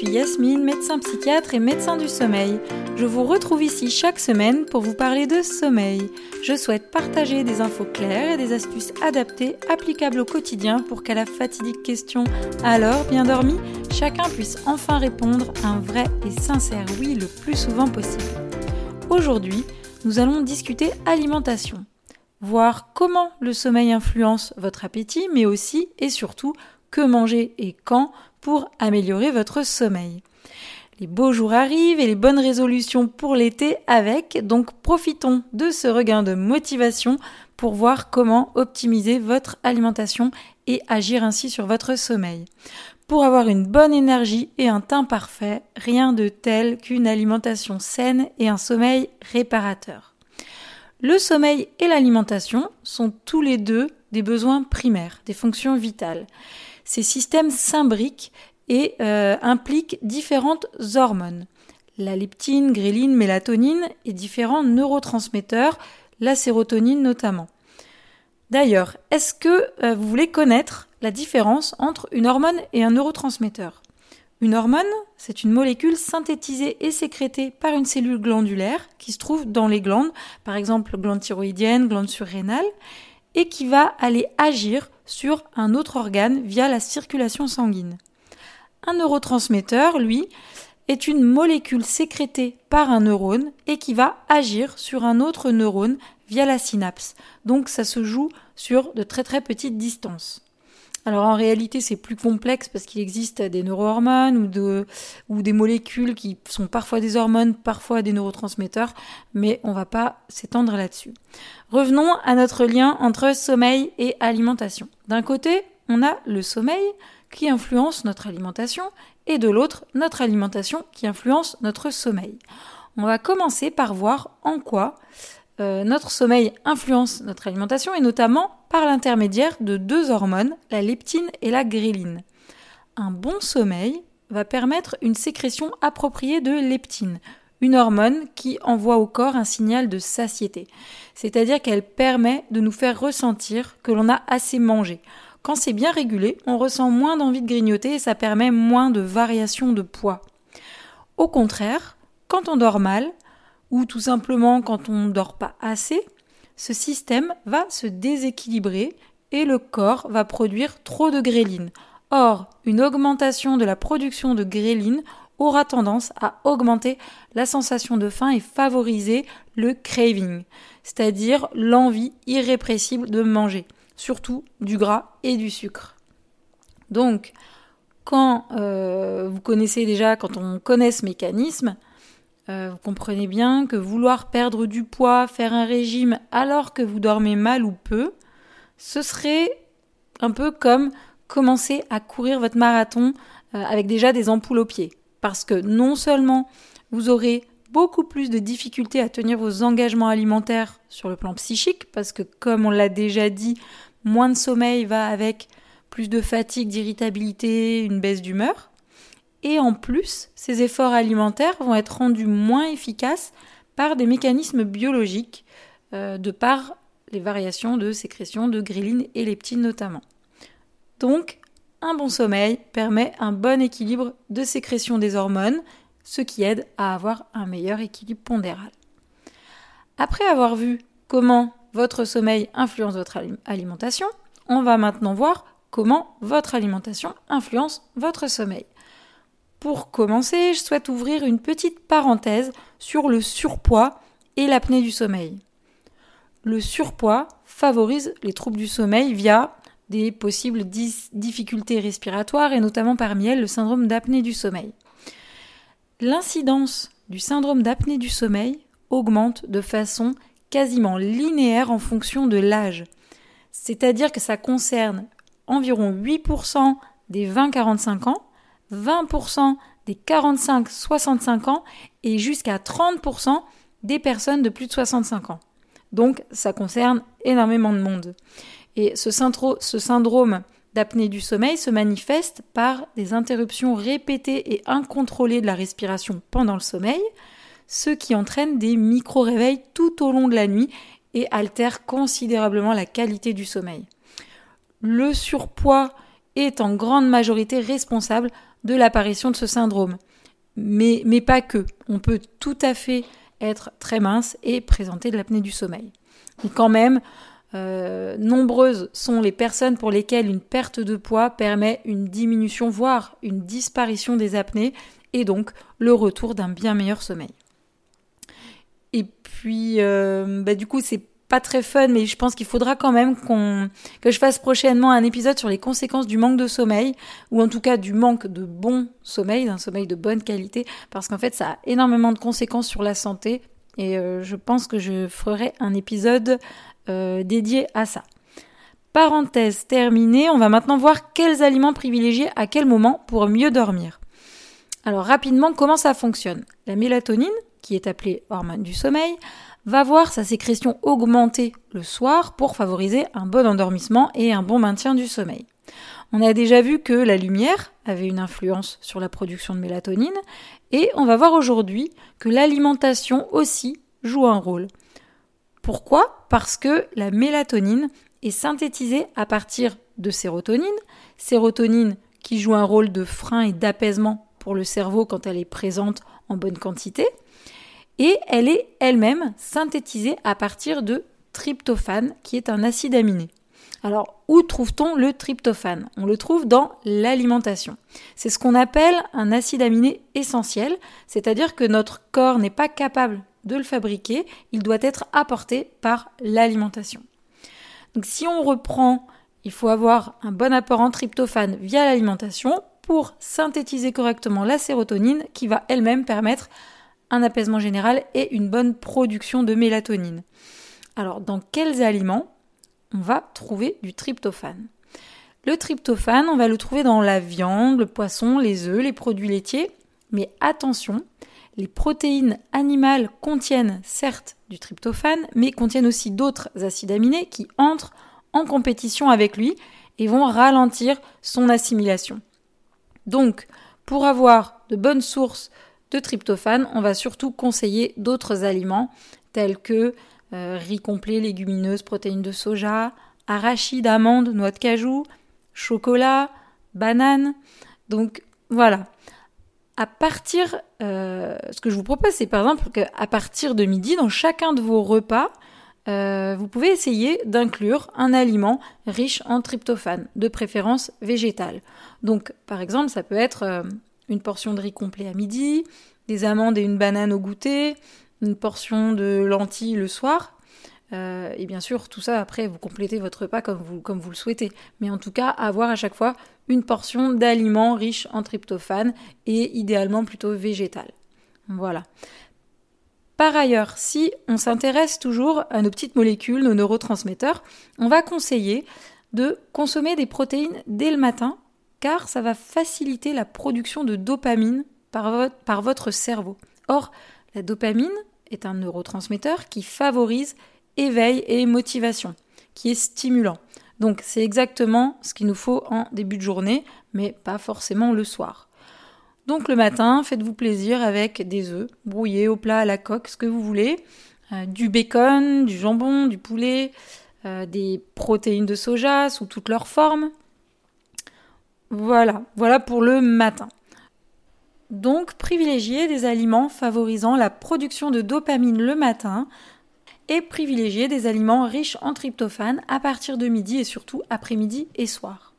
suis Yasmine, médecin psychiatre et médecin du sommeil. Je vous retrouve ici chaque semaine pour vous parler de sommeil. Je souhaite partager des infos claires et des astuces adaptées applicables au quotidien pour qu'à la fatidique question Alors, bien dormi? chacun puisse enfin répondre un vrai et sincère oui le plus souvent possible. Aujourd'hui, nous allons discuter alimentation. Voir comment le sommeil influence votre appétit, mais aussi et surtout que manger et quand pour améliorer votre sommeil. Les beaux jours arrivent et les bonnes résolutions pour l'été avec, donc profitons de ce regain de motivation pour voir comment optimiser votre alimentation et agir ainsi sur votre sommeil. Pour avoir une bonne énergie et un teint parfait, rien de tel qu'une alimentation saine et un sommeil réparateur. Le sommeil et l'alimentation sont tous les deux des besoins primaires, des fonctions vitales. Ces systèmes s'imbriquent et euh, impliquent différentes hormones. La leptine, gréline, mélatonine et différents neurotransmetteurs, la sérotonine notamment. D'ailleurs, est-ce que euh, vous voulez connaître la différence entre une hormone et un neurotransmetteur? Une hormone, c'est une molécule synthétisée et sécrétée par une cellule glandulaire qui se trouve dans les glandes, par exemple glande thyroïdienne, glande surrénale, et qui va aller agir sur un autre organe via la circulation sanguine. Un neurotransmetteur, lui, est une molécule sécrétée par un neurone et qui va agir sur un autre neurone via la synapse. Donc ça se joue sur de très très petites distances. Alors en réalité, c'est plus complexe parce qu'il existe des neurohormones ou, de, ou des molécules qui sont parfois des hormones, parfois des neurotransmetteurs, mais on va pas s'étendre là-dessus. Revenons à notre lien entre sommeil et alimentation. D'un côté, on a le sommeil qui influence notre alimentation et de l'autre, notre alimentation qui influence notre sommeil. On va commencer par voir en quoi euh, notre sommeil influence notre alimentation et notamment par l'intermédiaire de deux hormones, la leptine et la gréline. Un bon sommeil va permettre une sécrétion appropriée de leptine, une hormone qui envoie au corps un signal de satiété, c'est-à-dire qu'elle permet de nous faire ressentir que l'on a assez mangé. Quand c'est bien régulé, on ressent moins d'envie de grignoter et ça permet moins de variations de poids. Au contraire, quand on dort mal, ou tout simplement quand on ne dort pas assez, ce système va se déséquilibrer et le corps va produire trop de gréline. Or, une augmentation de la production de gréline aura tendance à augmenter la sensation de faim et favoriser le craving, c'est-à-dire l'envie irrépressible de manger, surtout du gras et du sucre. Donc, quand euh, vous connaissez déjà, quand on connaît ce mécanisme, vous comprenez bien que vouloir perdre du poids, faire un régime alors que vous dormez mal ou peu, ce serait un peu comme commencer à courir votre marathon euh, avec déjà des ampoules aux pieds. Parce que non seulement vous aurez beaucoup plus de difficultés à tenir vos engagements alimentaires sur le plan psychique, parce que comme on l'a déjà dit, moins de sommeil va avec plus de fatigue, d'irritabilité, une baisse d'humeur, et en plus, ces efforts alimentaires vont être rendus moins efficaces par des mécanismes biologiques, euh, de par les variations de sécrétion de gréline et leptine notamment. Donc, un bon sommeil permet un bon équilibre de sécrétion des hormones, ce qui aide à avoir un meilleur équilibre pondéral. Après avoir vu comment votre sommeil influence votre alimentation, on va maintenant voir comment votre alimentation influence votre sommeil. Pour commencer, je souhaite ouvrir une petite parenthèse sur le surpoids et l'apnée du sommeil. Le surpoids favorise les troubles du sommeil via des possibles difficultés respiratoires et notamment parmi elles le syndrome d'apnée du sommeil. L'incidence du syndrome d'apnée du sommeil augmente de façon quasiment linéaire en fonction de l'âge. C'est-à-dire que ça concerne environ 8% des 20-45 ans 20% des 45-65 ans et jusqu'à 30% des personnes de plus de 65 ans. Donc ça concerne énormément de monde. Et ce, ce syndrome d'apnée du sommeil se manifeste par des interruptions répétées et incontrôlées de la respiration pendant le sommeil, ce qui entraîne des micro-réveils tout au long de la nuit et altère considérablement la qualité du sommeil. Le surpoids est en grande majorité responsable de l'apparition de ce syndrome. Mais, pas que. On peut tout à fait être très mince et présenter de l'apnée du sommeil. Mais quand même, euh, nombreuses sont les personnes pour lesquelles une perte de poids permet une diminution, voire une disparition des apnées, et donc le retour d'un bien meilleur sommeil. Et puis, euh, bah, du coup, c'est pas très fun, mais je pense qu'il faudra quand même qu'on que je fasse prochainement un épisode sur les conséquences du manque de sommeil, ou en tout cas du manque de bon sommeil, d'un sommeil de bonne qualité, parce qu'en fait, ça a énormément de conséquences sur la santé, et euh, je pense que je ferai un épisode euh, dédié à ça. Parenthèse terminée, on va maintenant voir quels aliments privilégier à quel moment pour mieux dormir. Alors rapidement, comment ça fonctionne? La mélatonine, qui est appelée hormone du sommeil, va voir sa sécrétion augmenter le soir pour favoriser un bon endormissement et un bon maintien du sommeil. On a déjà vu que la lumière avait une influence sur la production de mélatonine et on va voir aujourd'hui que l'alimentation aussi joue un rôle. Pourquoi? Parce que la mélatonine est synthétisée à partir de sérotonine, sérotonine qui joue un rôle de frein et d'apaisement pour le cerveau quand elle est présente en bonne quantité, et elle est elle-même synthétisée à partir de tryptophane, qui est un acide aminé. Alors, où trouve-t-on le tryptophane? On le trouve dans l'alimentation. C'est ce qu'on appelle un acide aminé essentiel, c'est-à-dire que notre corps n'est pas capable de le fabriquer, il doit être apporté par l'alimentation. Donc si on reprend, il faut avoir un bon apport en tryptophane via l'alimentation pour synthétiser correctement la sérotonine qui va elle-même permettre un apaisement général et une bonne production de mélatonine. Alors, dans quels aliments on va trouver du tryptophane? Le tryptophane, on va le trouver dans la viande, le poisson, les œufs, les produits laitiers. Mais attention, les protéines animales contiennent certes du tryptophane, mais contiennent aussi d'autres acides aminés qui entrent en compétition avec lui et vont ralentir son assimilation. Donc, pour avoir de bonnes sources de tryptophane, on va surtout conseiller d'autres aliments tels que euh, riz complet, légumineuses, protéines de soja, arachides, amandes, noix de cajou, chocolat, bananes. Donc voilà. À partir, euh, ce que je vous propose, c'est par exemple qu'à partir de midi, dans chacun de vos repas, euh, vous pouvez essayer d'inclure un aliment riche en tryptophane, de préférence végétal. Donc, par exemple, ça peut être une portion de riz complet à midi, des amandes et une banane au goûter, une portion de lentilles le soir. Euh, et bien sûr, tout ça, après, vous complétez votre repas comme vous, le souhaitez. Mais en tout cas, avoir à chaque fois une portion d'aliments riches en tryptophane et idéalement plutôt végétal. Voilà. Par ailleurs, si on s'intéresse toujours à nos petites molécules, nos neurotransmetteurs, on va conseiller de consommer des protéines dès le matin car ça va faciliter la production de dopamine par, votre cerveau. Or, la dopamine est un neurotransmetteur qui favorise éveil et motivation, qui est stimulant. Donc c'est exactement ce qu'il nous faut en début de journée, mais pas forcément le soir. Donc le matin, faites-vous plaisir avec des œufs brouillés au plat à la coque, ce que vous voulez, euh, du bacon, du jambon, du poulet, euh, des protéines de soja sous toutes leurs formes, voilà, voilà pour le matin. Donc, privilégier des aliments favorisant la production de dopamine le matin et privilégier des aliments riches en tryptophane à partir de midi et surtout après-midi et soir.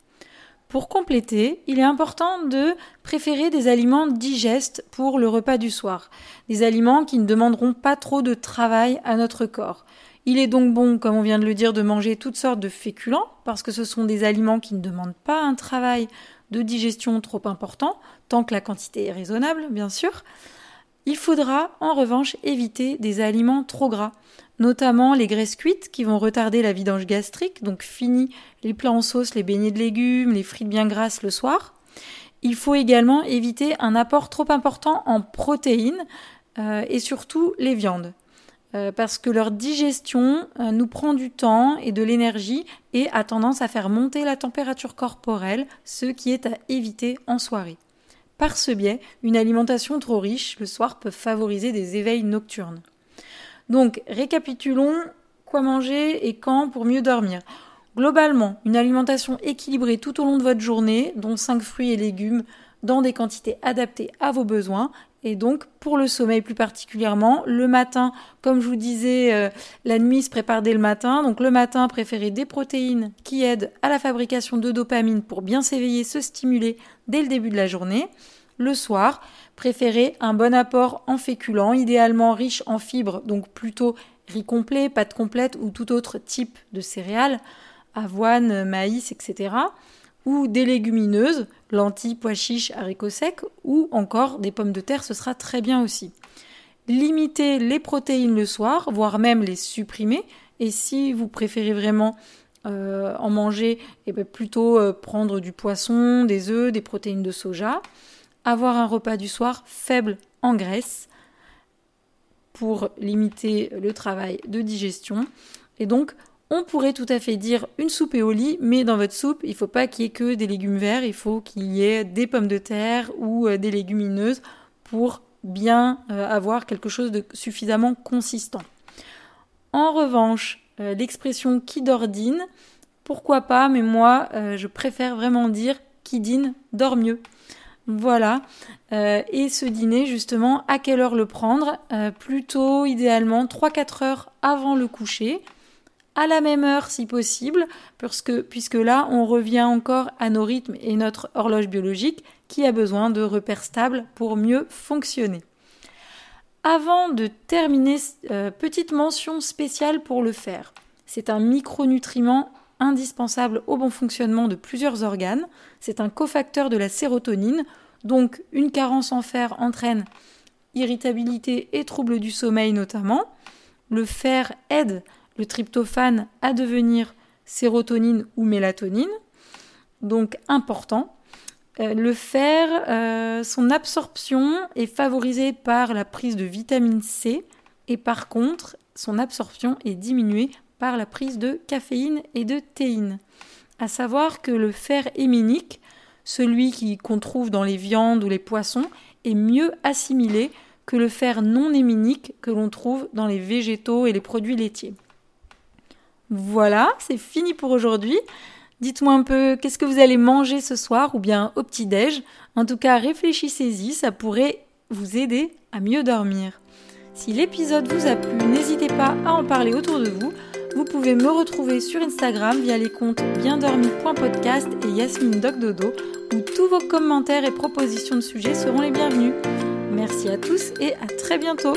Pour compléter, il est important de préférer des aliments digestes pour le repas du soir, des aliments qui ne demanderont pas trop de travail à notre corps. Il est donc bon, comme on vient de le dire, de manger toutes sortes de féculents, parce que ce sont des aliments qui ne demandent pas un travail de digestion trop important, tant que la quantité est raisonnable, bien sûr. Il faudra en revanche éviter des aliments trop gras, notamment les graisses cuites qui vont retarder la vidange gastrique, donc fini les plats en sauce, les beignets de légumes, les frites bien grasses le soir. Il faut également éviter un apport trop important en protéines euh, et surtout les viandes. Euh, parce que leur digestion euh, nous prend du temps et de l'énergie et a tendance à faire monter la température corporelle, ce qui est à éviter en soirée. Par ce biais, une alimentation trop riche le soir peut favoriser des éveils nocturnes. Donc, récapitulons quoi manger et quand pour mieux dormir. Globalement, une alimentation équilibrée tout au long de votre journée, dont 5 fruits et légumes dans des quantités adaptées à vos besoins et donc pour le sommeil plus particulièrement, le matin, comme je vous disais, euh, la nuit se prépare dès le matin. Donc le matin, préférez des protéines qui aident à la fabrication de dopamine pour bien s'éveiller, se stimuler dès le début de la journée. Le soir, préférez un bon apport en féculents, idéalement riche en fibres, donc plutôt riz complet, pâte complète ou tout autre type de céréales, avoine, maïs, etc ou des légumineuses, lentilles, pois chiches, haricots secs, ou encore des pommes de terre, ce sera très bien aussi. Limitez les protéines le soir, voire même les supprimer, et si vous préférez vraiment euh, en manger, eh bien plutôt euh, prendre du poisson, des œufs, des protéines de soja. Avoir un repas du soir faible en graisse pour limiter le travail de digestion. Et donc, on pourrait tout à fait dire une soupe et au lit, mais dans votre soupe, il ne faut pas qu'il y ait que des légumes verts, il faut qu'il y ait des pommes de terre ou euh, des légumineuses pour bien euh, avoir quelque chose de suffisamment consistant. En revanche, euh, l'expression qui dort dîne, pourquoi pas, mais moi je préfère vraiment dire qui dîne dort mieux. Voilà. et ce dîner, justement, à quelle heure le prendre? Plutôt idéalement 3-4 heures avant le coucher à la même heure si possible, puisque là, on revient encore à nos rythmes et notre horloge biologique qui a besoin de repères stables pour mieux fonctionner. Avant de terminer, euh, petite mention spéciale pour le fer. C'est un micronutriment indispensable au bon fonctionnement de plusieurs organes. C'est un cofacteur de la sérotonine, donc une carence en fer entraîne irritabilité et troubles du sommeil notamment. Le fer aide le tryptophane à devenir sérotonine ou mélatonine, donc important. Euh, le fer, euh, son absorption est favorisée par la prise de vitamine C et par contre, son absorption est diminuée par la prise de caféine et de théine. À savoir que le fer héminique, celui qu'on trouve dans les viandes ou les poissons, est mieux assimilé que le fer non héminique que l'on trouve dans les végétaux et les produits laitiers. Voilà, c'est fini pour aujourd'hui. Dites-moi un peu qu'est-ce que vous allez manger ce soir ou bien au petit-déj? En tout cas, réfléchissez-y, ça pourrait vous aider à mieux dormir. Si l'épisode vous a plu, n'hésitez pas à en parler autour de vous. Vous pouvez me retrouver sur Instagram via les comptes biendormi.podcast et Yasmine Doc Dodo où tous vos commentaires et propositions de sujets seront les bienvenus. Merci à tous et à très bientôt.